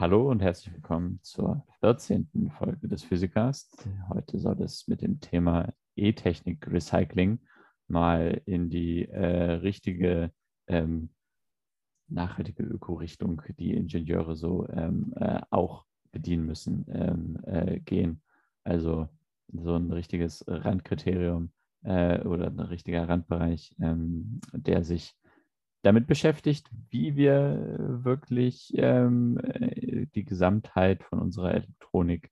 Hallo und herzlich willkommen zur 14. Folge des Physikast. Heute soll es mit dem Thema E-Technik Recycling mal in die äh, richtige ähm, nachhaltige Ökorichtung, die Ingenieure so ähm, äh, auch bedienen müssen, ähm, äh, gehen. Also so ein richtiges Randkriterium äh, oder ein richtiger Randbereich, ähm, der sich damit beschäftigt, wie wir wirklich ähm, äh, die Gesamtheit von unserer Elektronik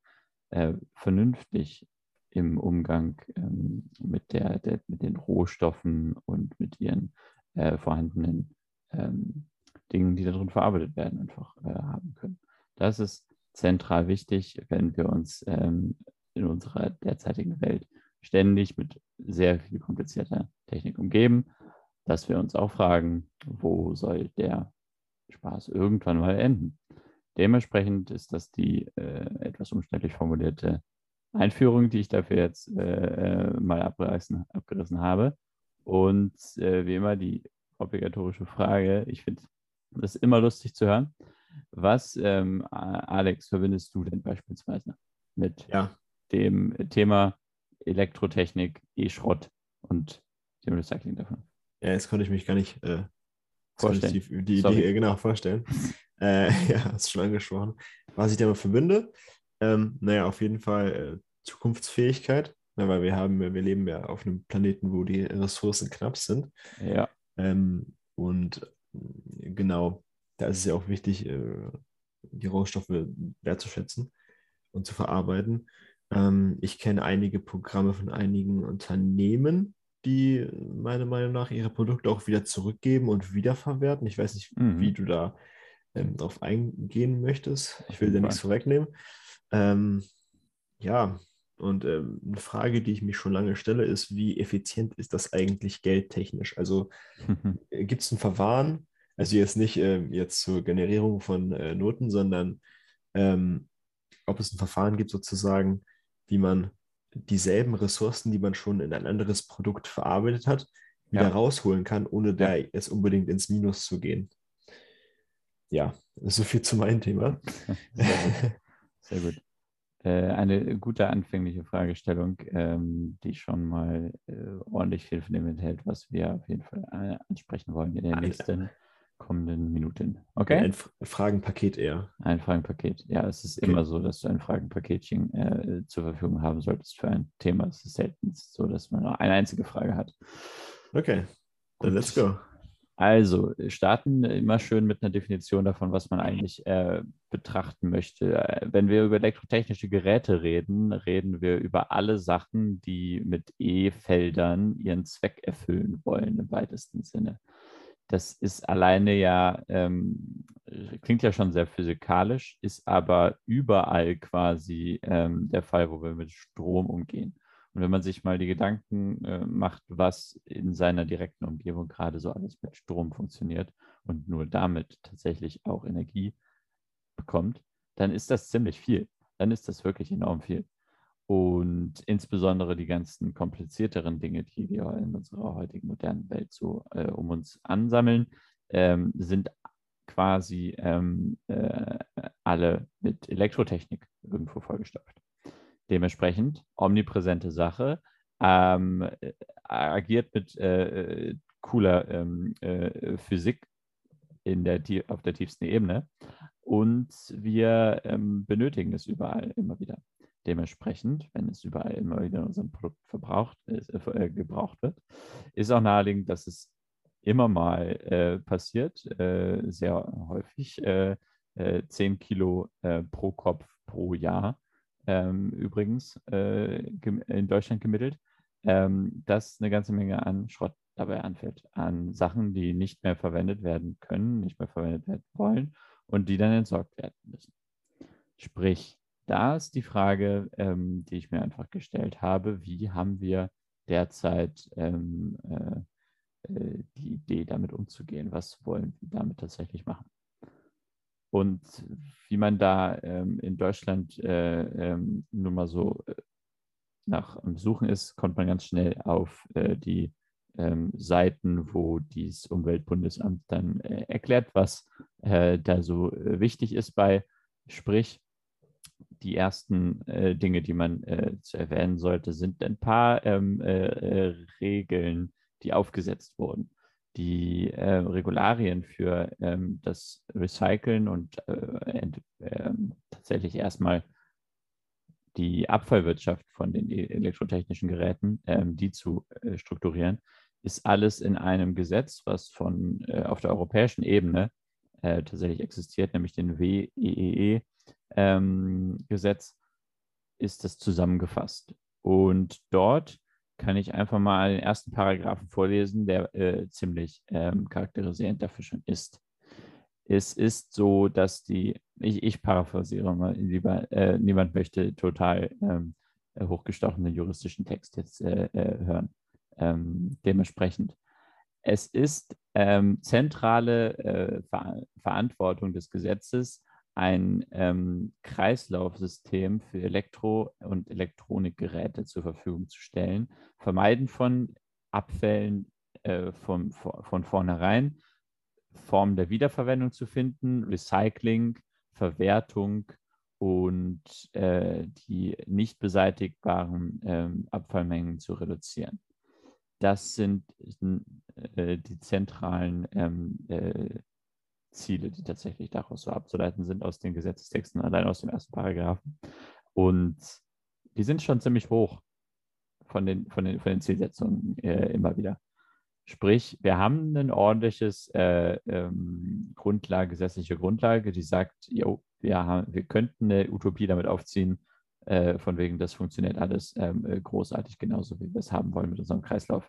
äh, vernünftig im Umgang ähm, mit, der, der, mit den Rohstoffen und mit ihren äh, vorhandenen ähm, Dingen, die darin verarbeitet werden, einfach äh, haben können. Das ist zentral wichtig, wenn wir uns ähm, in unserer derzeitigen Welt ständig mit sehr viel komplizierter Technik umgeben dass wir uns auch fragen, wo soll der Spaß irgendwann mal enden. Dementsprechend ist das die äh, etwas umständlich formulierte Einführung, die ich dafür jetzt äh, äh mal abgerissen, abgerissen habe. Und äh, wie immer die obligatorische Frage, ich finde das immer lustig zu hören. Was, ähm, Alex, verbindest du denn beispielsweise mit ja. dem Thema Elektrotechnik, E-Schrott und dem Recycling davon? Ja, jetzt konnte ich mich gar nicht äh, vorstellen. Die, die Idee, genau, vorstellen. äh, ja, hast du schon angesprochen. Was ich damit verbinde, ähm, naja, auf jeden Fall äh, Zukunftsfähigkeit, ne, weil wir haben, wir leben ja auf einem Planeten, wo die Ressourcen knapp sind. Ja. Ähm, und äh, genau, da ist es ja auch wichtig, äh, die Rohstoffe wertzuschätzen und zu verarbeiten. Ähm, ich kenne einige Programme von einigen Unternehmen, die meiner Meinung nach ihre Produkte auch wieder zurückgeben und wiederverwerten. Ich weiß nicht, mhm. wie du da ähm, drauf eingehen möchtest. Ich will dir nichts vorwegnehmen. Ähm, ja, und ähm, eine Frage, die ich mich schon lange stelle, ist, wie effizient ist das eigentlich geldtechnisch? Also äh, gibt es ein Verfahren, also jetzt nicht äh, jetzt zur Generierung von äh, Noten, sondern ähm, ob es ein Verfahren gibt, sozusagen, wie man dieselben Ressourcen, die man schon in ein anderes Produkt verarbeitet hat, wieder ja. rausholen kann, ohne da jetzt unbedingt ins Minus zu gehen. Ja, so viel zu meinem Thema. Sehr gut. Sehr gut. Äh, eine gute anfängliche Fragestellung, ähm, die schon mal äh, ordentlich viel von dem enthält, was wir auf jeden Fall äh, ansprechen wollen in den nächsten kommenden Minuten. Okay? Ein Fragenpaket eher. Ein Fragenpaket. Ja, es ist okay. immer so, dass du ein Fragenpaketchen äh, zur Verfügung haben solltest für ein Thema. Es ist selten so, dass man nur eine einzige Frage hat. Okay, dann let's go. Also, starten immer schön mit einer Definition davon, was man eigentlich äh, betrachten möchte. Wenn wir über elektrotechnische Geräte reden, reden wir über alle Sachen, die mit E-Feldern ihren Zweck erfüllen wollen, im weitesten Sinne das ist alleine ja, ähm, klingt ja schon sehr physikalisch, ist aber überall quasi ähm, der Fall, wo wir mit Strom umgehen. Und wenn man sich mal die Gedanken äh, macht, was in seiner direkten Umgebung gerade so alles mit Strom funktioniert und nur damit tatsächlich auch Energie bekommt, dann ist das ziemlich viel. Dann ist das wirklich enorm viel. Und insbesondere die ganzen komplizierteren Dinge, die wir in unserer heutigen modernen Welt so äh, um uns ansammeln, ähm, sind quasi ähm, äh, alle mit Elektrotechnik irgendwo vollgestopft. Dementsprechend omnipräsente Sache, ähm, äh, agiert mit äh, cooler ähm, äh, Physik in der, auf der tiefsten Ebene und wir ähm, benötigen es überall immer wieder. Dementsprechend, wenn es überall immer wieder in unserem Produkt verbraucht ist, äh, gebraucht wird, ist auch naheliegend, dass es immer mal äh, passiert, äh, sehr häufig, äh, 10 äh, Kilo äh, pro Kopf pro Jahr, ähm, übrigens in Deutschland gemittelt, ähm, dass eine ganze Menge an Schrott dabei anfällt, an Sachen, die nicht mehr verwendet werden können, nicht mehr verwendet werden wollen und die dann entsorgt werden müssen. Sprich, da ist die Frage, ähm, die ich mir einfach gestellt habe, wie haben wir derzeit ähm, äh, äh, die Idee, damit umzugehen? Was wollen wir damit tatsächlich machen? Und wie man da ähm, in Deutschland äh, ähm, nun mal so äh, nach Suchen ist, kommt man ganz schnell auf äh, die ähm, Seiten, wo das Umweltbundesamt dann erklärt, was da so wichtig ist bei Sprich, die ersten äh, Dinge, die man äh, zu erwähnen sollte, sind ein paar ähm, äh, äh Regeln, die aufgesetzt wurden. Die äh, Regularien für ähm, das Recyceln und äh, ähm, tatsächlich erstmal die Abfallwirtschaft von den e-, elektrotechnischen Geräten, ähm, die zu strukturieren, ist alles in einem Gesetz, was von auf der europäischen Ebene tatsächlich existiert, nämlich den WEEE ähm, Gesetz ist das zusammengefasst. Und dort kann ich einfach mal den ersten Paragraphen vorlesen, der äh, ziemlich ähm, charakterisierend dafür schon ist. Es ist so, dass die, ich, ich paraphrasiere mal lieber, äh, niemand möchte total ähm, hochgestochenen juristischen Text jetzt äh, äh hören. Ähm, dementsprechend. Es ist ähm, zentrale äh, Ver Verantwortung des Gesetzes, ein ähm, Kreislaufsystem für Elektro- und Elektronikgeräte zur Verfügung zu stellen, vermeiden von Abfällen äh, von, von vornherein, Formen der Wiederverwendung zu finden, Recycling, Verwertung und äh, die nicht beseitigbaren äh, Abfallmengen zu reduzieren. Das sind äh, die zentralen ähm, äh, Ziele, die tatsächlich daraus so abzuleiten sind aus den Gesetzestexten, allein aus dem ersten Paragraphen. Und die sind schon ziemlich hoch von den, von den, von den Zielsetzungen äh, immer wieder. Sprich, wir haben ein ordentliches äh, ähm, Grundlage, gesetzliche Grundlage, die sagt, jo, wir, haben, wir könnten eine Utopie damit aufziehen, äh, von wegen, das funktioniert alles ähm, äh, großartig, genauso wie wir es haben wollen mit unserem Kreislauf.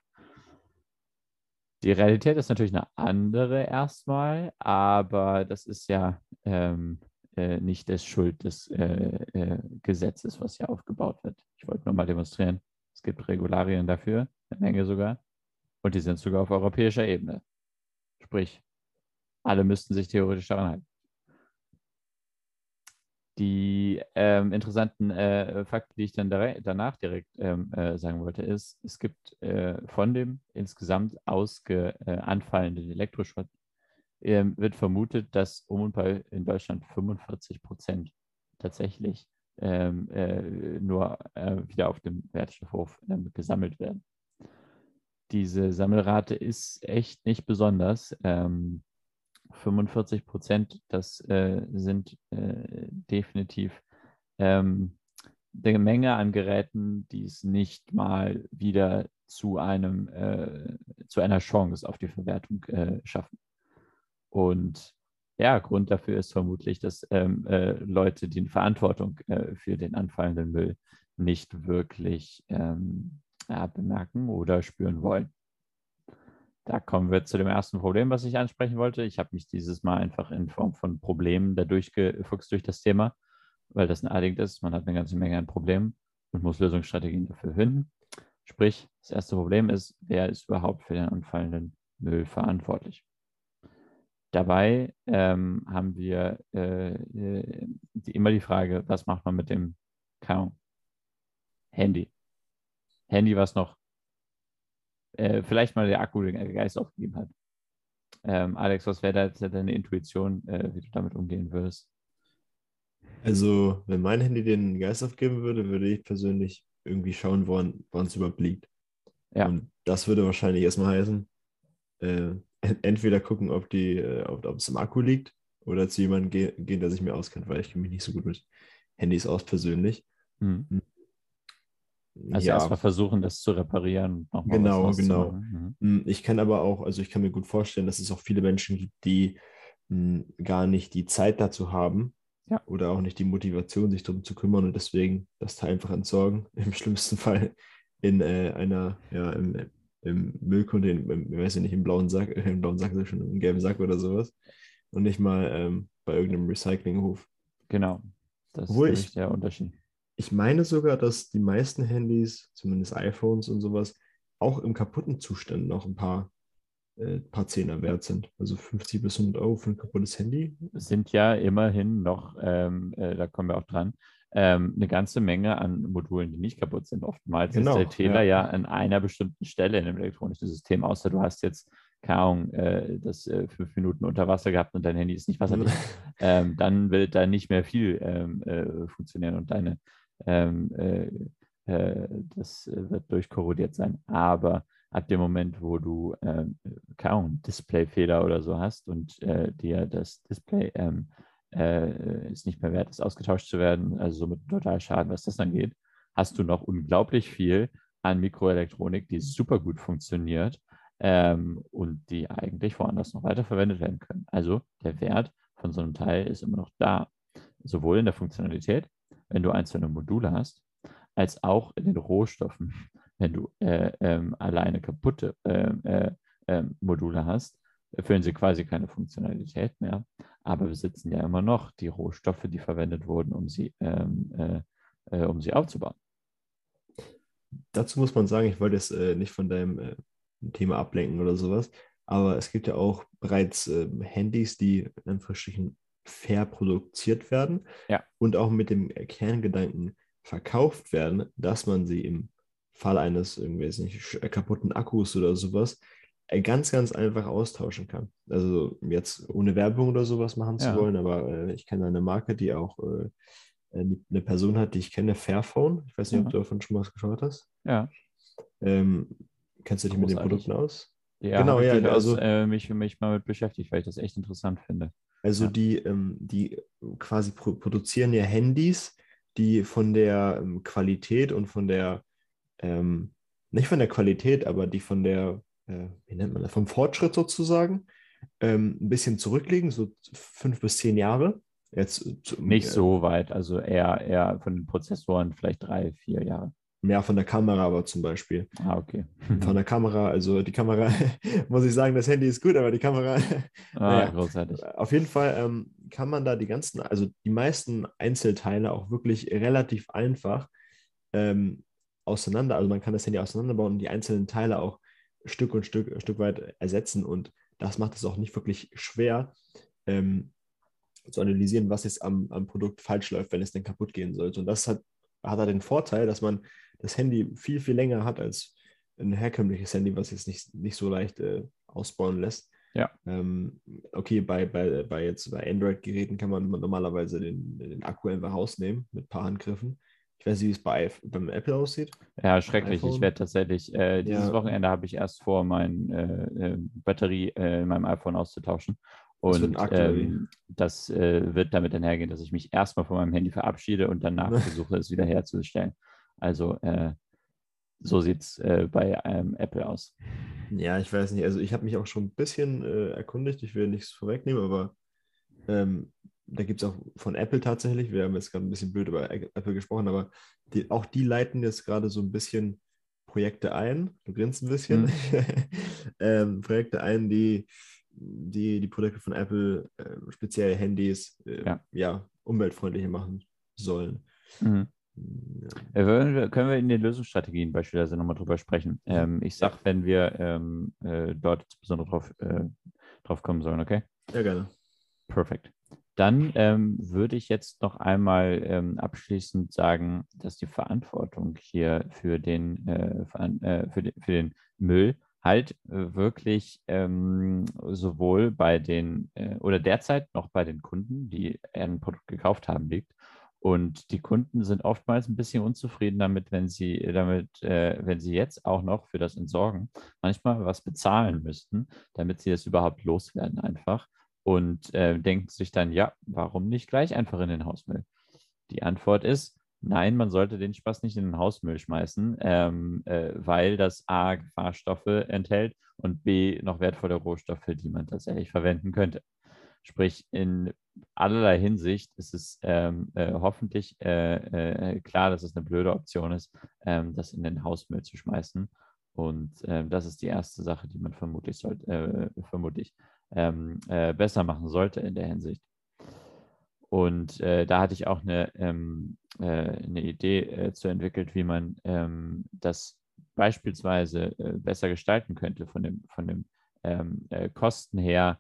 Die Realität ist natürlich eine andere erstmal, aber das ist ja ähm, äh, nicht das Schuld des äh, äh, Gesetzes, was hier aufgebaut wird. Ich wollte nur mal demonstrieren, es gibt Regularien dafür, eine Menge sogar, und die sind sogar auf europäischer Ebene. Sprich, alle müssten sich theoretisch daran halten. Die ähm, interessanten äh, Fakten, die ich dann danach direkt ähm, äh, sagen wollte, ist, es gibt äh, von dem insgesamt ausge, äh, anfallenden Elektroschrott, ähm, wird vermutet, dass um und bei in Deutschland 45 Prozent tatsächlich ähm, äh, nur äh, wieder auf dem Wertstoffhof ähm, gesammelt werden. Diese Sammelrate ist echt nicht besonders. Ähm, 45 Prozent, das äh, sind äh, definitiv ähm, eine Menge an Geräten, die es nicht mal wieder zu einem äh, zu einer Chance auf die Verwertung äh, schaffen. Und ja, Grund dafür ist vermutlich, dass ähm, äh, Leute die Verantwortung äh, für den anfallenden Müll nicht wirklich ähm, ja, bemerken oder spüren wollen. Da kommen wir zu dem ersten Problem, was ich ansprechen wollte. Ich habe mich dieses Mal einfach in Form von Problemen da durchgefuchst durch das Thema, weil das naheliegend ist. Man hat eine ganze Menge an Problemen und muss Lösungsstrategien dafür finden. Sprich, das erste Problem ist, wer ist überhaupt für den anfallenden Müll verantwortlich? Dabei ähm, haben wir äh, äh die, immer die Frage, was macht man mit dem? Handy. Handy, was noch äh, vielleicht mal der Akku den Geist aufgegeben hat. Ähm, Alex, was wäre da jetzt deine Intuition, äh, wie du damit umgehen würdest? Also, wenn mein Handy den Geist aufgeben würde, würde ich persönlich irgendwie schauen, woran es überhaupt liegt. Ja. Und das würde wahrscheinlich erstmal heißen, äh, entweder gucken, ob, die, äh, ob, ob, es im Akku liegt oder zu jemandem ge gehen, der sich mir auskennt, weil ich kenne mich nicht so gut mit Handys aus persönlich. Mhm. Also ja. erstmal versuchen, das zu reparieren. Genau, genau. Mhm. Hm, ich kann aber auch, also ich kann mir gut vorstellen, dass es auch viele Menschen gibt, die mh, hm, gar nicht die Zeit dazu haben ja. oder auch nicht die Motivation, sich darum zu kümmern und deswegen das Teil einfach entsorgen. Im schlimmsten Fall in äh, einer, ja, im, im Müllcontainer, ich weiß nicht, im blauen Sack, äh, im blauen Sack, schon im gelben Sack oder sowas. Und nicht mal ähm, bei irgendeinem Recyclinghof. Genau. Das Obwohl ist ich, der Unterschied ich meine sogar, dass die meisten Handys, zumindest iPhones und sowas, auch im kaputten Zustand noch ein paar, äh, paar Zehner wert sind. Also 50 bis 100 Euro für ein kaputtes Handy. Sind ja immerhin noch, ähm, äh, da kommen wir auch dran, ähm, eine ganze Menge an Modulen, die nicht kaputt sind. Oftmals genau, ist der Fehler ja. ja. an einer bestimmten Stelle in dem elektronischen System, außer du hast jetzt keine Ahnung, äh, das äh, fünf Minuten unter Wasser gehabt und dein Handy ist nicht wasserdicht, ähm, dann wird da nicht mehr viel ähm, äh, funktionieren und deine ähm, äh, äh, das wird durchkorrodiert sein. Aber ab dem Moment, wo du ähm, Ahnung, Displayfehler oder so hast und äh, dir das Display ähm, ist nicht mehr wert, ist ausgetauscht zu werden, also somit total Schaden, was das angeht, hast du noch unglaublich viel an Mikroelektronik, die super gut funktioniert ähm, und die eigentlich woanders noch weiterverwendet werden können. Also der Wert von so einem Teil ist immer noch da, sowohl in der Funktionalität, wenn du einzelne Module hast, als auch in den Rohstoffen, wenn du äh, ähm, alleine kaputte äh, äh, ähm, Module hast, erfüllen sie quasi keine Funktionalität mehr, aber besitzen ja immer noch die Rohstoffe, die verwendet wurden, um sie, ähm, äh, äh, um sie aufzubauen. Dazu muss man sagen, ich wollte jetzt äh, nicht von deinem Thema ablenken oder sowas. Aber es gibt ja auch bereits äh, Handys, die in Anführungsstrichen verproduziert werden ja. und auch mit dem Kerngedanken verkauft werden, dass man sie im Fall eines irgendwie nicht, kaputten Akkus oder sowas äh, ganz, ganz einfach austauschen kann. Also jetzt ohne Werbung oder sowas machen zu ja. wollen, aber äh, ich kenne eine Marke, die auch äh, eine Person hat, die ich kenne, Fairphone. Ich weiß nicht, ja. ob du davon schon mal was geschaut hast. Ja. Ähm, Kennst du dich mit den Produkten aus? Ja, genau, ja. Also äh, mich, mich mal mit beschäftigt, weil ich das echt interessant finde. Also ja. die, ähm, die quasi pro produzieren ja Handys, die von der ähm, Qualität und von der, ähm, nicht von der Qualität, aber die von der, äh, wie nennt man das, vom Fortschritt sozusagen, ähm, ein bisschen zurückliegen, so fünf bis zehn Jahre. Jetzt, äh, nicht äh, so weit, also eher, eher von den Prozessoren vielleicht drei, vier Jahre. Mehr von der Kamera aber zum Beispiel. Ah, okay. Von der Kamera, also die Kamera, muss ich sagen, das Handy ist gut, aber die Kamera. ah, naja, großartig. Auf jeden Fall ähm, kann man da die ganzen, also die meisten Einzelteile auch wirklich relativ einfach ähm, auseinander, also man kann das Handy auseinanderbauen und die einzelnen Teile auch Stück und Stück, Stück weit ersetzen und das macht es auch nicht wirklich schwer, ähm, zu analysieren, was jetzt am, am Produkt falsch läuft, wenn es denn kaputt gehen sollte. Und das hat, hat er den Vorteil, dass man das Handy viel, viel länger hat als ein herkömmliches Handy, was jetzt nicht, nicht so leicht äh, ausbauen lässt. Ja. Ähm, okay, bei, bei, bei jetzt bei Android-Geräten kann man normalerweise den, den Akku einfach rausnehmen mit ein paar Handgriffen. Ich weiß nicht, wie es bei beim Apple aussieht. Ja, schrecklich. Ich werde tatsächlich, äh, dieses ja. Wochenende habe ich erst vor, meine äh, äh, Batterie äh, in meinem iPhone auszutauschen. Und das, ähm, das äh, wird damit einhergehen, dass ich mich erstmal von meinem Handy verabschiede und danach versuche, es wieder herzustellen. Also äh, so sieht es äh, bei ähm, Apple aus. Ja, ich weiß nicht. Also ich habe mich auch schon ein bisschen äh, erkundigt. Ich will nichts vorwegnehmen, aber ähm, da gibt es auch von Apple tatsächlich, wir haben jetzt gerade ein bisschen blöd über Apple gesprochen, aber die, auch die leiten jetzt gerade so ein bisschen Projekte ein. Du grinst ein bisschen. Mhm. ähm, Projekte ein, die, die die Produkte von Apple, äh, speziell Handys, äh, ja. ja. umweltfreundlicher machen sollen. Mhm. Ja. Können wir in den Lösungsstrategien beispielsweise nochmal drüber sprechen? Ähm, ich sage, wenn wir ähm, äh, dort insbesondere drauf, äh, drauf kommen sollen, okay? Ja, gerne. Perfekt. Dann ähm, würde ich jetzt noch einmal ähm, abschließend sagen, dass die Verantwortung hier für den, äh, äh für, den für den Müll halt äh, wirklich ähm, sowohl bei den äh, oder derzeit noch bei den Kunden, die ein Produkt gekauft haben, liegt und die Kunden sind oftmals ein bisschen unzufrieden damit, wenn sie damit, äh, wenn sie jetzt auch noch für das Entsorgen manchmal was bezahlen müssten, damit sie das überhaupt loswerden einfach und äh, denken sich dann, ja, warum nicht gleich einfach in den Hausmüll? Die Antwort ist, nein, man sollte den Spaß nicht in den Hausmüll schmeißen, ähm, äh, weil das A Gefahrstoffe enthält und B noch wertvolle Rohstoffe, die man tatsächlich verwenden könnte. Sprich, in allerlei Hinsicht ist es ähm, äh, hoffentlich äh, äh, klar, dass es eine blöde Option ist, ähm, das in den Hausmüll zu schmeißen. Und ähm, das ist die erste Sache, die man vermutlich, sollte, äh, vermutlich ähm, äh, besser machen sollte in der Hinsicht. Und äh, da hatte ich auch eine, ähm, eine Idee zu entwickelt, wie man ähm, das beispielsweise besser gestalten könnte von dem, von dem Kosten her.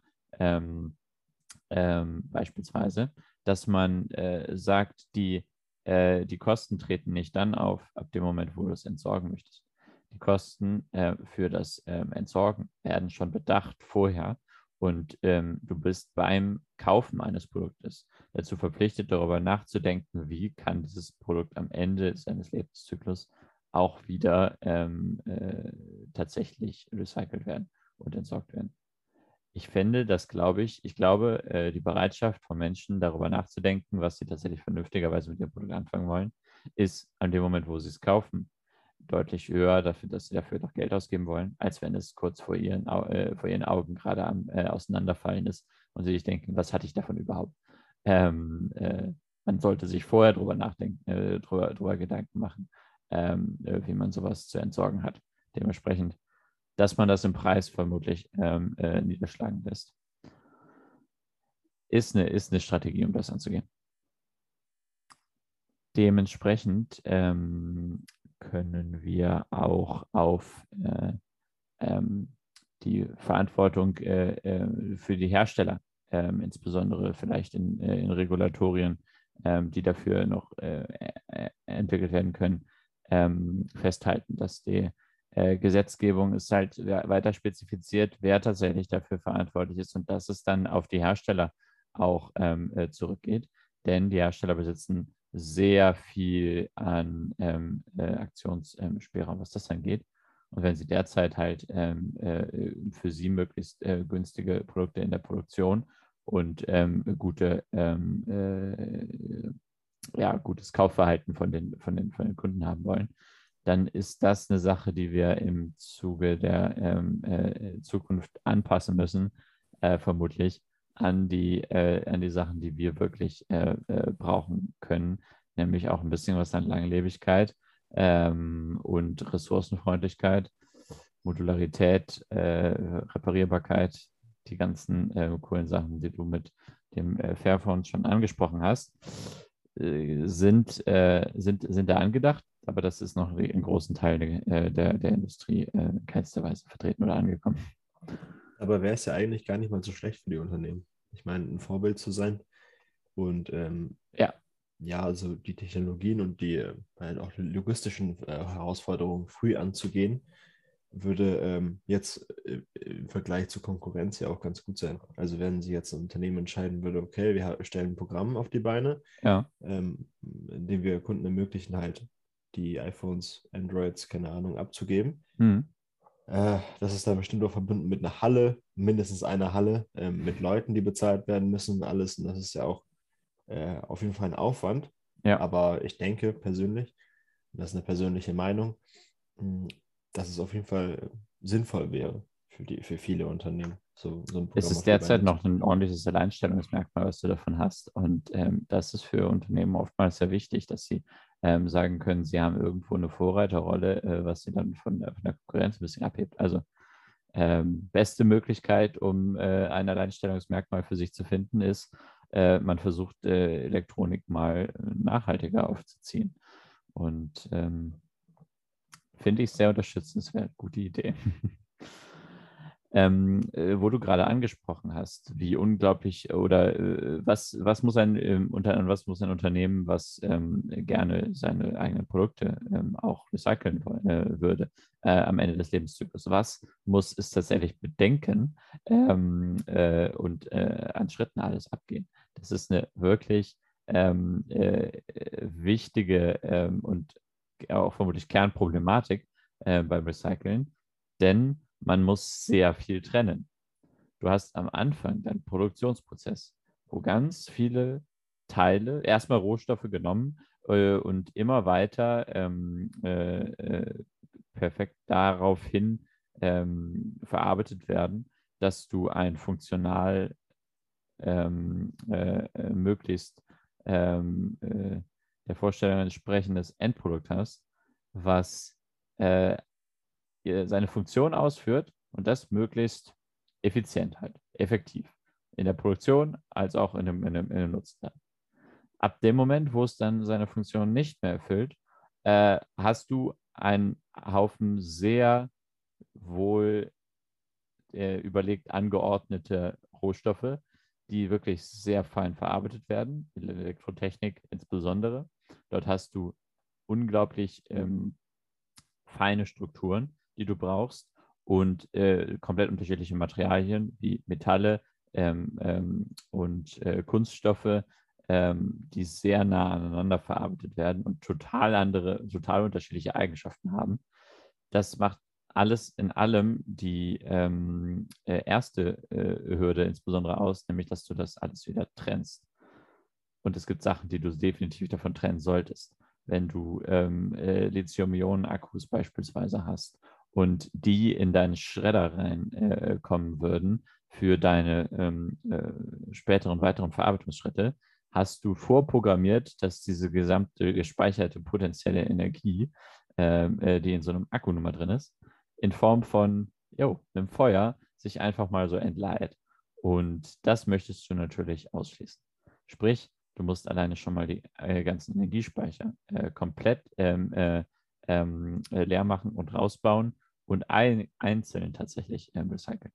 Ähm, beispielsweise, dass man äh, sagt, die, äh, die Kosten treten nicht dann auf, ab dem Moment, wo du es entsorgen möchtest. Die Die Kosten äh, für das ähm, Entsorgen werden schon bedacht vorher und ähm, du bist beim Kaufen eines Produktes dazu verpflichtet, darüber nachzudenken, wie kann dieses Produkt am Ende seines Lebenszyklus auch wieder ähm, äh, tatsächlich recycelt werden und entsorgt werden. Ich finde, das glaube ich, ich glaube, äh, die Bereitschaft von Menschen, darüber nachzudenken, was sie tatsächlich vernünftigerweise mit ihrem Produkt anfangen wollen, ist an dem Moment, wo sie es kaufen, deutlich höher dafür, dass sie dafür noch Geld ausgeben wollen, als wenn es kurz vor ihren, äh, vor ihren Augen gerade am äh, Auseinanderfallen ist und sie sich denken, was hatte ich davon überhaupt? Ähm, äh, man sollte sich vorher darüber nachdenken, äh, drüber, drüber Gedanken machen, ähm, äh, wie man sowas zu entsorgen hat. Dementsprechend, dass man das im Preis vermutlich ähm, äh, niederschlagen lässt. Ist eine, ist eine Strategie, um das anzugehen. Dementsprechend ähm, können wir auch auf äh, ähm, die Verantwortung äh, äh, für die Hersteller, ähm, insbesondere vielleicht in, äh, in Regulatorien, ähm, die dafür noch äh, äh, entwickelt werden können, ähm, festhalten, dass die Gesetzgebung ist halt weiter spezifiziert, wer tatsächlich dafür verantwortlich ist und dass es dann auf die Hersteller auch ähm, zurückgeht. Denn die Hersteller besitzen sehr viel an ähm, äh, Aktionsspielraum, was das angeht. Und wenn Sie derzeit halt ähm, äh, für Sie möglichst äh, günstige Produkte in der Produktion und ähm, gute, ähm, äh, ja, gutes Kaufverhalten von den, von, den, von den Kunden haben wollen, dann ist das eine Sache, die wir im Zuge der ähm, äh, Zukunft anpassen müssen, äh, vermutlich an die, äh, an die Sachen, die wir wirklich äh, äh, brauchen können, nämlich auch ein bisschen was an Langlebigkeit ähm, und Ressourcenfreundlichkeit, Modularität, äh, Reparierbarkeit, die ganzen äh, coolen Sachen, die du mit dem äh, Fairphone schon angesprochen hast, sind, sind, sind da angedacht, aber das ist noch in großen Teilen der, der, der Industrie in keinster Weise vertreten oder angekommen. Aber wäre es ja eigentlich gar nicht mal so schlecht für die Unternehmen. Ich meine, ein Vorbild zu sein und ähm, ja. ja, also die Technologien und die äh, auch die logistischen äh, Herausforderungen früh anzugehen, würde ähm, jetzt äh, im Vergleich zur Konkurrenz ja auch ganz gut sein. Also wenn sie jetzt ein Unternehmen entscheiden würde, okay, wir stellen ein Programm auf die Beine, ja. ähm, in dem wir Kunden ermöglichen, halt die iPhones, Androids, keine Ahnung, abzugeben. Mhm. Äh, das ist dann bestimmt auch verbunden mit einer Halle, mindestens einer Halle, äh, mit Leuten, die bezahlt werden müssen, alles. Und das ist ja auch äh, auf jeden Fall ein Aufwand. Ja. Aber ich denke persönlich, das ist eine persönliche Meinung, hm, dass es auf jeden Fall sinnvoll wäre für, die, für viele Unternehmen. So, so es ist derzeit noch ein ordentliches Alleinstellungsmerkmal, was du davon hast. Und ähm, das ist für Unternehmen oftmals sehr wichtig, dass sie ähm, sagen können, sie haben irgendwo eine Vorreiterrolle, äh, was sie dann von, von, der Konkurrenz ein bisschen abhebt. Also ähm, beste Möglichkeit, um äh, ein Alleinstellungsmerkmal für sich zu finden, ist, äh, man versucht, äh, Elektronik mal nachhaltiger aufzuziehen. Und ähm, finde ich sehr unterstützenswert. Gute Idee. ähm, äh, wo du gerade angesprochen hast, wie unglaublich oder äh, was, was, muss ein, äh, unter, was muss ein Unternehmen, was ähm, gerne seine eigenen Produkte ähm, auch recyceln äh, würde äh, am Ende des Lebenszyklus, was muss es tatsächlich bedenken ähm, äh, und an Schritten alles abgehen? Das ist eine wirklich ähm, wichtige ähm, und auch vermutlich Kernproblematik beim Recyceln, denn man muss sehr viel trennen. Du hast am Anfang deinen Produktionsprozess, wo ganz viele Teile, erstmal Rohstoffe genommen äh, und immer weiter ähm, äh, äh perfekt daraufhin ähm, verarbeitet werden, dass du ein funktional ähm, äh, äh möglichst ähm, äh, der Vorstellung entsprechendes Endprodukt hast, was seine Funktion ausführt und das möglichst effizient halt, effektiv. In der Produktion als auch in dem, in dem, in dem Nutzen. Ab dem Moment, wo es dann seine Funktion nicht mehr erfüllt, äh, hast du einen Haufen sehr wohl äh, überlegt angeordnete Rohstoffe, die wirklich sehr fein verarbeitet werden, Elektrotechnik insbesondere. Dort hast du unglaublich ähm, feine Strukturen, die du brauchst und äh, komplett unterschiedliche Materialien wie Metalle ähm, ähm, und äh, Kunststoffe, ähm, die sehr nah aneinander verarbeitet werden und total andere, total unterschiedliche Eigenschaften haben. Das macht alles in allem die ähm, äh, erste äh, Hürde insbesondere aus, nämlich dass du das alles wieder trennst. Und es gibt Sachen, die du definitiv davon trennen solltest. Wenn du ähm, äh, Lithium-Ionen-Akkus beispielsweise hast und die in deinen Schredder reinkommen äh, würden für deine ähm, äh, späteren weiteren Verarbeitungsschritte, hast du vorprogrammiert, dass diese gesamte gespeicherte potenzielle Energie, ähm, äh, die in so einem Akku Nummer drin ist, in Form von jo, einem Feuer sich einfach mal so entleiht. Und das möchtest du natürlich ausschließen. Sprich, du musst alleine schon mal die äh, ganzen Energiespeicher äh, komplett ähm, äh, ähm, äh, leer machen und rausbauen und ein, einzeln tatsächlich ähm, recyceln.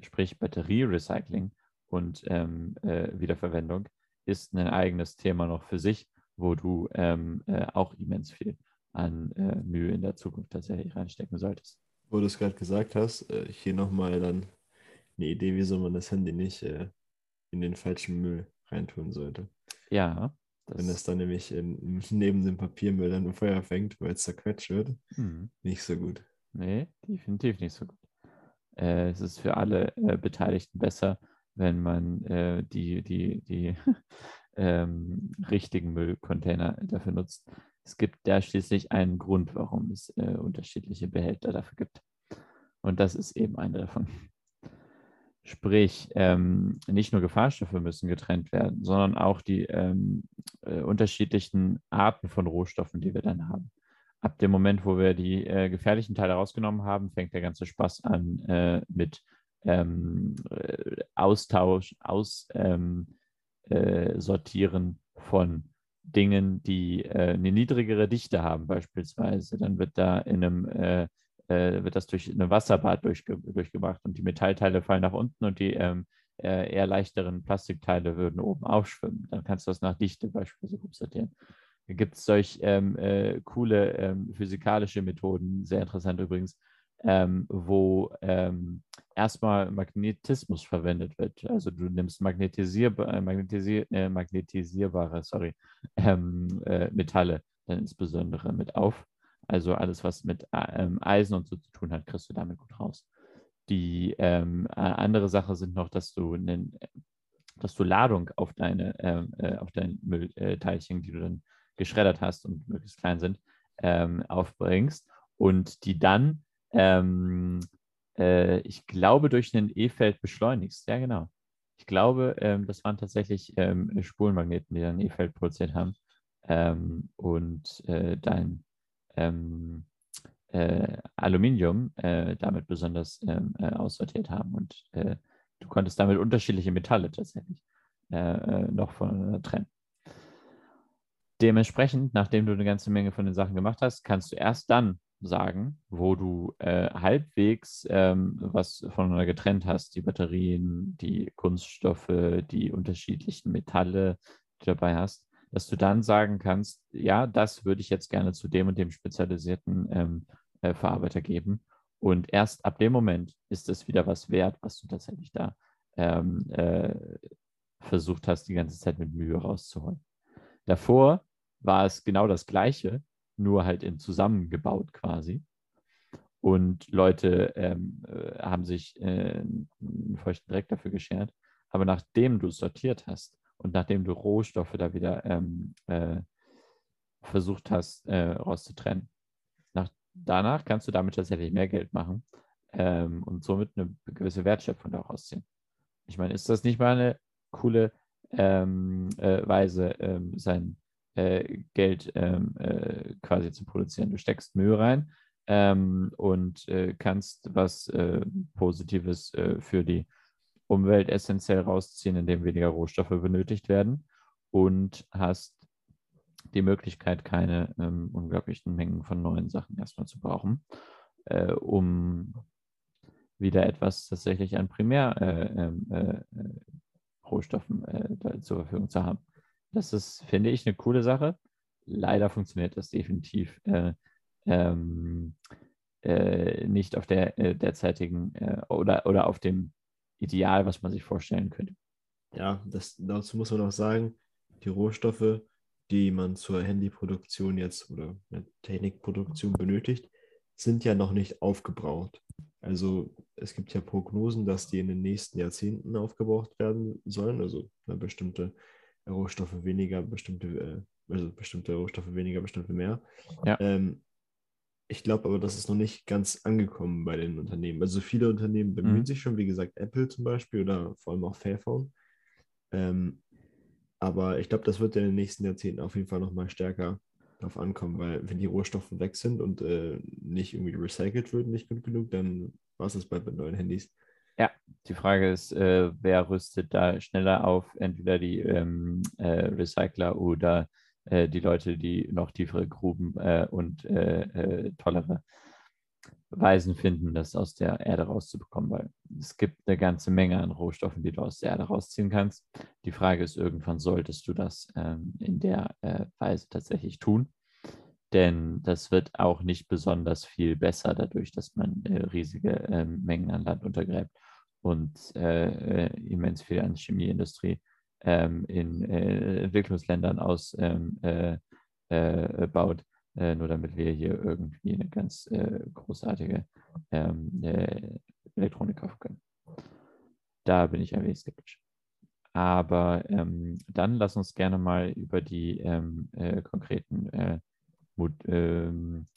Sprich, Batterierecycling und ähm, äh, Wiederverwendung ist ein eigenes Thema noch für sich, wo du ähm, äh, auch immens viel an Mühe in der Zukunft tatsächlich reinstecken solltest. Wo du es gerade gesagt hast, hier nochmal dann eine Idee, wieso man das Handy nicht in den falschen Müll reintun sollte. Ja. Das Wenn es dann nämlich in, neben dem Papiermüll dann ein Feuer fängt, weil es zerquetscht wird, mhm. nicht so gut. Nee, definitiv nicht so gut. Äh, es ist für alle äh, Beteiligten besser, wenn man äh, die, die, die ähm, richtigen Müllcontainer dafür nutzt. Es gibt da schließlich einen Grund, warum es äh, unterschiedliche Behälter dafür gibt. Und das ist eben einer davon. Sprich, ähm, nicht nur Gefahrstoffe müssen getrennt werden, sondern auch die ähm, äh, unterschiedlichen Arten von Rohstoffen, die wir dann haben. Ab dem Moment, wo wir die äh, gefährlichen Teile rausgenommen haben, fängt der ganze Spaß an äh, mit ähm, äh, Austausch, Aussortieren ähm, äh, von Dingen, die äh, eine niedrigere Dichte haben, beispielsweise. Dann wird da in einem wird das durch ein Wasserbad durchge durchgebracht und die Metallteile fallen nach unten und die ähm, äh, eher leichteren Plastikteile würden oben aufschwimmen. Dann kannst du das nach Dichte beispielsweise gut sortieren. Gibt es solch ähm, äh, coole ähm, physikalische Methoden, sehr interessant übrigens, ähm, wo ähm, erstmal Magnetismus verwendet wird. Also du nimmst magnetisierba äh, magnetisier äh, magnetisierbare sorry, ähm, äh, Metalle dann insbesondere mit auf also alles, was mit ähm, Eisen und so zu tun hat, kriegst du damit gut raus. Die andere Sache sind noch, dass du, einen, dass du Ladung auf deine, äh, auf deine Müllteilchen, die du dann geschreddert hast und möglichst klein sind, ähm, aufbringst und die dann, ähm, äh, ich glaube, durch ein E-Feld beschleunigst. Ja, genau. Ich glaube, ähm, das waren tatsächlich Spulenmagneten, die dann E-Feld produziert haben und äh, dein ähm, äh, Aluminium damit besonders ähm, aussortiert haben. Und du konntest damit unterschiedliche Metalle tatsächlich äh, äh, noch voneinander trennen. Dementsprechend, nachdem du eine ganze Menge von den Sachen gemacht hast, kannst du erst dann sagen, wo du halbwegs ähm, was voneinander getrennt hast, die Batterien, die Kunststoffe, die unterschiedlichen Metalle, die du dabei hast, dass du dann sagen kannst, ja, das würde ich jetzt gerne zu dem und dem spezialisierten ähm, äh, Verarbeiter geben. Und erst ab dem Moment ist es wieder was wert, was du tatsächlich da ähm, äh, versucht hast, die ganze Zeit mit Mühe rauszuholen. Davor war es genau das Gleiche, nur halt in zusammengebaut quasi. Und Leute ähm, äh, haben sich äh, einen feuchten Dreck dafür geschert. Aber nachdem du sortiert hast, und nachdem du Rohstoffe da wieder ähm, äh, versucht hast, äh, rauszutrennen. Nach, danach kannst du damit tatsächlich mehr Geld machen ähm, und somit eine gewisse Wertschöpfung daraus rausziehen. Ich meine, ist das nicht mal eine coole ähm, äh, Weise, ähm, sein äh, Geld ähm, äh, quasi zu produzieren? Du steckst Mühe rein ähm, und äh, kannst was Positives für die Umwelt essentiell rausziehen, indem weniger Rohstoffe benötigt werden und hast die Möglichkeit, keine ähm, unglaublichen Mengen von neuen Sachen erstmal zu brauchen, äh, um wieder etwas tatsächlich an Primärrohstoffen äh, ähm, äh, äh, zur Verfügung zu haben. Das ist, finde ich, eine coole Sache. Leider funktioniert das definitiv äh, ähm, äh, nicht auf der äh, derzeitigen äh, oder, oder auf dem Ideal, was man sich vorstellen könnte. Ja, das, dazu muss man auch sagen, die Rohstoffe, die man zur Handyproduktion jetzt oder Technikproduktion benötigt, sind ja noch nicht aufgebraucht. Also es gibt ja Prognosen, dass die in den nächsten Jahrzehnten aufgebraucht werden sollen. Also bestimmte Rohstoffe weniger, bestimmte, äh, also bestimmte Rohstoffe weniger, bestimmte mehr. Ja. Ähm, ich glaube aber, das ist noch nicht ganz angekommen bei den Unternehmen. Also viele Unternehmen bemühen mhm. sich schon, wie gesagt, Apple zum Beispiel oder vor allem auch Fairphone. Ähm, aber ich glaube, das wird in den nächsten Jahrzehnten auf jeden Fall nochmal stärker darauf ankommen, weil wenn die Rohstoffe weg sind und äh, nicht irgendwie recycelt wird, nicht gut genug, dann war es das bald mit neuen Handys. Ja, die Frage ist, äh, wer rüstet da schneller auf? Entweder die ähm, äh, Recycler oder äh, die Leute, die noch tiefere Gruben äh, und äh, äh, tollere Weisen finden, das aus der Erde rauszubekommen, weil es gibt eine ganze Menge an Rohstoffen, die du aus der Erde rausziehen kannst. Die Frage ist, irgendwann solltest du das ähm, in der äh, Weise tatsächlich tun, denn das wird auch nicht besonders viel besser dadurch, dass man äh, riesige ähm, Mengen an Land untergräbt und äh, äh, immens viel an Chemieindustrie ähm, in äh, Entwicklungsländern ausbaut äh, nur damit wir hier irgendwie eine ganz äh, großartige ähm, äh, Elektronik kaufen können. Da bin ich ein wenig skeptisch. Aber ähm, dann lass uns gerne mal über die ähm, äh, konkreten äh, Mut, ähm,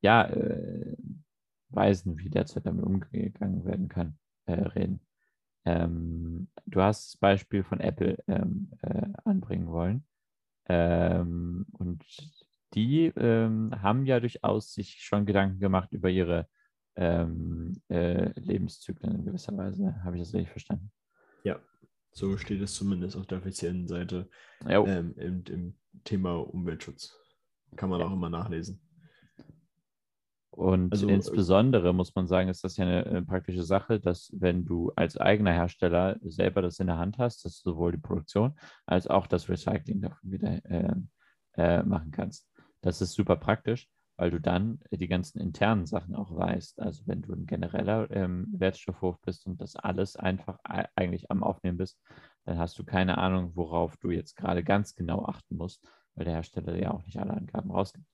ja, äh, Weisen, wie derzeit damit umgegangen werden kann, reden. Ähm, du hast das Beispiel von Apple ähm, anbringen wollen. Ähm, und die ähm, haben ja durchaus sich schon Gedanken gemacht über ihre ähm, äh, Lebenszyklen in gewisser Weise. Habe ich das richtig verstanden? Ja, so steht es zumindest auf der offiziellen Seite ähm, im, im, Thema Umweltschutz. Kann man ja. auch immer nachlesen. Und also, äh, insbesondere muss man sagen, ist das ja eine, eine, praktische Sache, dass wenn du als eigener Hersteller selber das in der Hand hast, dass du sowohl die Produktion als auch das Recycling davon wieder äh, äh, machen kannst. Das ist super praktisch, weil du dann die ganzen internen Sachen auch weißt. Also wenn du ein genereller ähm, Wertstoffhof bist und das alles einfach eigentlich am Aufnehmen bist, dann hast du keine Ahnung, worauf du jetzt gerade ganz genau achten musst, weil der Hersteller ja auch nicht alle Angaben rausgibt.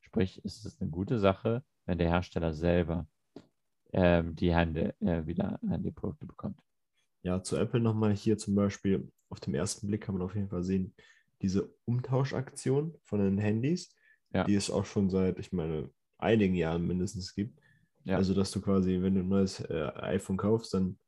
Sprich, es ist eine gute Sache, wenn der Hersteller selber ähm, die Hände äh, wieder an die Produkte bekommt. Ja, zu Apple nochmal hier zum Beispiel. Auf dem ersten Blick kann man auf jeden Fall sehen, diese Umtauschaktion von den Handys ja. die es auch schon seit, ich meine, einigen Jahren mindestens gibt. Ja. Also, dass du quasi, wenn du ein neues äh, iPhone kaufst, dann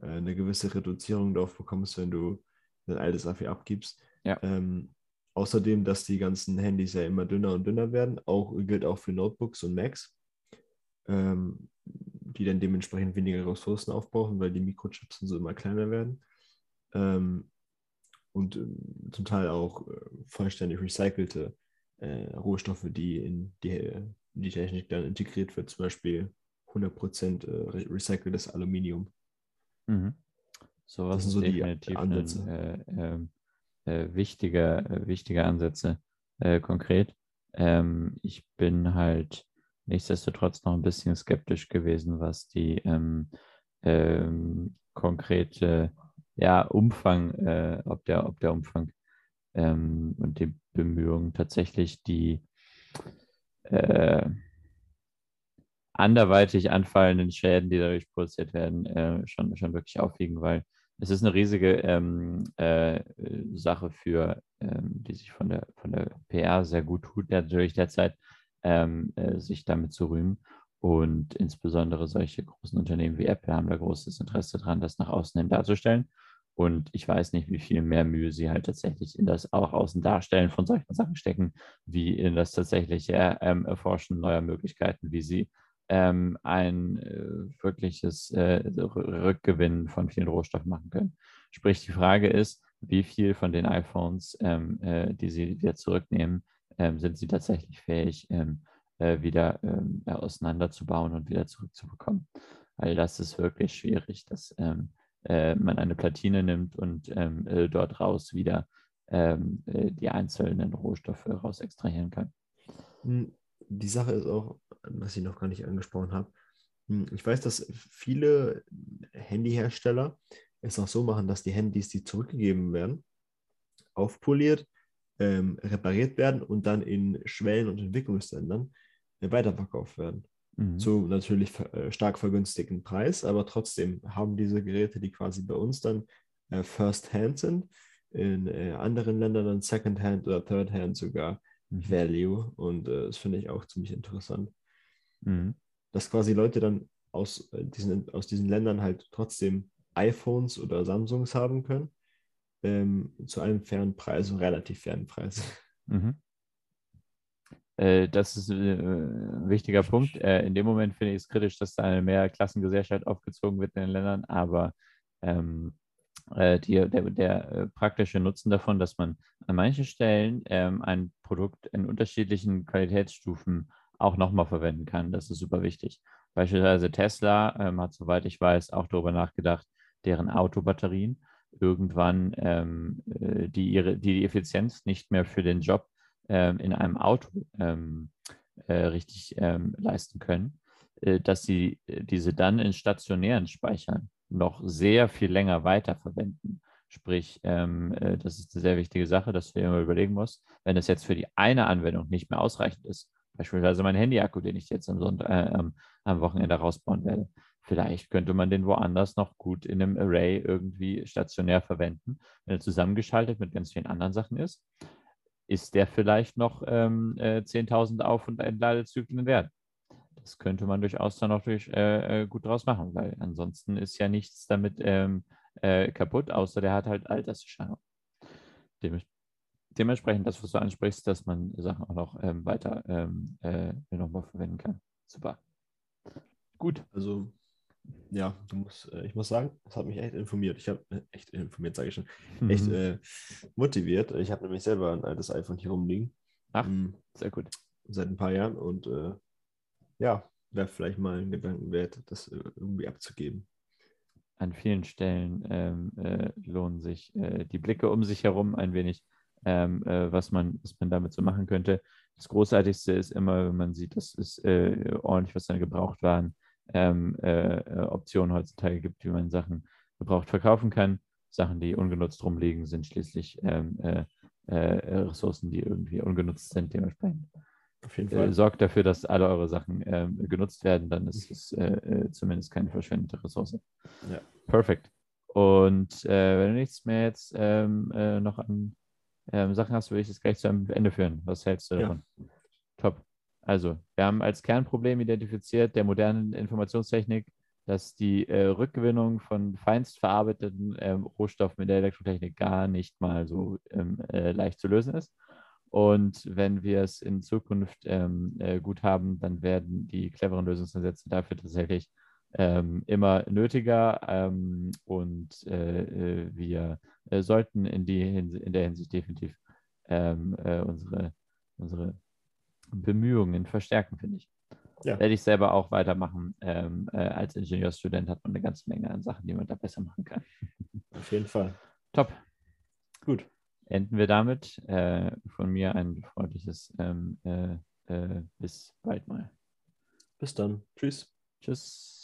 äh, eine gewisse Reduzierung darauf bekommst, wenn du dein altes AFI abgibst. Ja. Ähm, außerdem, dass die ganzen Handys ja immer dünner und dünner werden, auch, gilt auch für Notebooks und Macs, ähm, die dann dementsprechend weniger Ressourcen aufbrauchen, weil die Mikrochips und so immer kleiner werden. Ähm, und äh, zum Teil auch äh, vollständig recycelte äh, Rohstoffe, die in die, in die Technik dann integriert wird, zum Beispiel 100% äh, recyceltes Aluminium. Mhm. So was sind so die Ansätze. Ein, äh, ähm, äh, wichtige, wichtige Ansätze konkret. Ähm, ich bin halt nichtsdestotrotz noch ein bisschen skeptisch gewesen, was die ähm, ähm, konkrete ja, Umfang, äh, ob, der, ob der Umfang ähm, und die Bemühungen tatsächlich die äh, anderweitig anfallenden Schäden, die dadurch produziert werden, äh, schon, schon wirklich aufwiegen, weil es ist eine riesige ähm, äh, Sache für, ähm, die sich von der, von der PR sehr gut tut, natürlich derzeit ähm, äh, sich damit zu rühmen. Und insbesondere solche großen Unternehmen wie Apple haben da großes Interesse daran, das nach außen hin darzustellen. Und ich weiß nicht, wie viel mehr Mühe sie halt tatsächlich in das auch außen darstellen von solchen Sachen stecken, wie in das tatsächliche ähm, Erforschen neuer Möglichkeiten, wie sie ähm, ein äh, wirkliches äh, Rückgewinn von vielen Rohstoffen machen können. Sprich, die Frage ist, wie viel von den iPhones, ähm, äh, die sie wieder zurücknehmen, sind sie tatsächlich fähig, ähm, äh, wieder ähm, auseinanderzubauen und wieder zurückzubekommen. Weil das ist wirklich schwierig. Das äh, man eine Platine nimmt und ähm, äh, dort raus wieder ähm, äh, die einzelnen Rohstoffe raus extrahieren kann. Hm, die Sache ist auch, was ich noch gar nicht angesprochen habe. hm, Ich weiß, dass viele Handyhersteller es auch so machen, dass die Handys, die zurückgegeben werden, aufpoliert, ähm, repariert werden und dann in Schwellen- und Entwicklungsländern äh, weiterverkauft werden. Mhm. Zu natürlich äh, stark vergünstigten Preis, aber trotzdem haben diese Geräte, die quasi bei uns dann äh, First Hand sind, in äh, anderen Ländern dann Second Hand oder Third Hand sogar Mhm. Value. Und äh, das finde ich auch ziemlich interessant, Mhm. dass quasi Leute dann aus, äh, diesen, aus diesen Ländern halt trotzdem iPhones oder Samsungs haben können, ähm, zu einem fairen Preis, einem relativ fairen Preis. Mhm. Äh, das ist äh, ein wichtiger Punkt. Äh, in dem Moment finde ich es kritisch, dass da eine Mehrklassengesellschaft aufgezogen wird in den Ländern, aber ähm, äh, die, der, der äh, praktische Nutzen davon, dass man an manchen Stellen ähm, ein Produkt in unterschiedlichen Qualitätsstufen auch nochmal verwenden kann, das ist super wichtig. Beispielsweise Tesla ähm, hat, soweit ich weiß, auch darüber nachgedacht, deren Autobatterien irgendwann ähm, äh, die, ihre, die Effizienz nicht mehr für den Job ähm, in einem Auto ähm, äh, richtig ähm, leisten können, äh, dass sie äh, diese dann in stationären Speichern noch sehr viel länger weiterverwenden. Sprich, ähm, äh, das ist eine sehr wichtige Sache, dass dir immer überlegen musst, wenn es jetzt für die eine Anwendung nicht mehr ausreichend ist, beispielsweise mein Handy-Akku, den ich jetzt am, Sonntag, äh, am Wochenende rausbauen werde, vielleicht könnte man den woanders noch gut in einem Array irgendwie stationär verwenden, wenn er zusammengeschaltet mit ganz vielen anderen Sachen ist ist der vielleicht noch ähm, äh, 10.000 Auf- und Entladezyklen wert. Das könnte man durchaus dann auch durch, äh, äh, gut draus machen, weil ansonsten ist ja nichts damit ähm, äh, kaputt, außer der hat halt Alterserscheinung. Dem, dementsprechend das, was du ansprichst, dass man Sachen auch noch ähm, weiter ähm, äh, nochmal verwenden kann. Super. Gut. Also, ja, du musst, äh, ich muss sagen, das hat mich echt informiert. Ich habe äh, echt informiert, sage ich schon, echt Mhm. äh, motiviert. Ich habe nämlich selber ein altes iPhone hier rumliegen. Ach. Mm, Sehr gut. Seit ein paar Jahren und äh, ja, wäre vielleicht mal ein Gedanken wert, das äh, irgendwie abzugeben. an vielen Stellen ähm, äh, lohnen sich die Blicke um sich herum ein wenig, ähm, äh, was, man, was man damit so machen könnte. Das Großartigste ist immer, wenn man sieht, dass es äh, ordentlich was dann gebraucht waren, ähm, äh, äh, Optionen heutzutage gibt, wie man Sachen gebraucht verkaufen kann. Sachen, die ungenutzt rumliegen, sind schließlich ähm, äh, äh, Ressourcen, die irgendwie ungenutzt sind. Dementsprechend Auf jeden äh, Fall. sorgt dafür, dass alle eure Sachen ähm, genutzt werden, dann ist es äh, zumindest keine verschwendete Ressource. Ja. Perfekt. Und wenn du nichts mehr jetzt ähm, äh, noch an ähm, Sachen hast, würde ich das gleich zu einem Ende führen. Was hältst du Ja. davon? Top. Also, wir haben als Kernproblem identifiziert der modernen Informationstechnik, dass die äh, Rückgewinnung von feinst verarbeiteten ähm, Rohstoffen in der Elektrotechnik gar nicht mal so ähm, äh, leicht zu lösen ist. Und wenn wir es in Zukunft ähm, äh, gut haben, dann werden die cleveren Lösungsansätze dafür tatsächlich ähm, immer nötiger ähm, und äh, äh, wir äh, sollten in, die in der Hinsicht definitiv ähm, äh, unsere, unsere Bemühungen verstärken, finde ich. Ja. Werde ich selber auch weitermachen. Ähm, äh, als Ingenieurstudent hat man eine ganze Menge an Sachen, die man da besser machen kann. Auf jeden Fall. Top. Gut. Enden wir damit. Äh, von mir ein freundliches ähm, äh, äh, bis bald mal. Bis dann. Tschüss. Tschüss.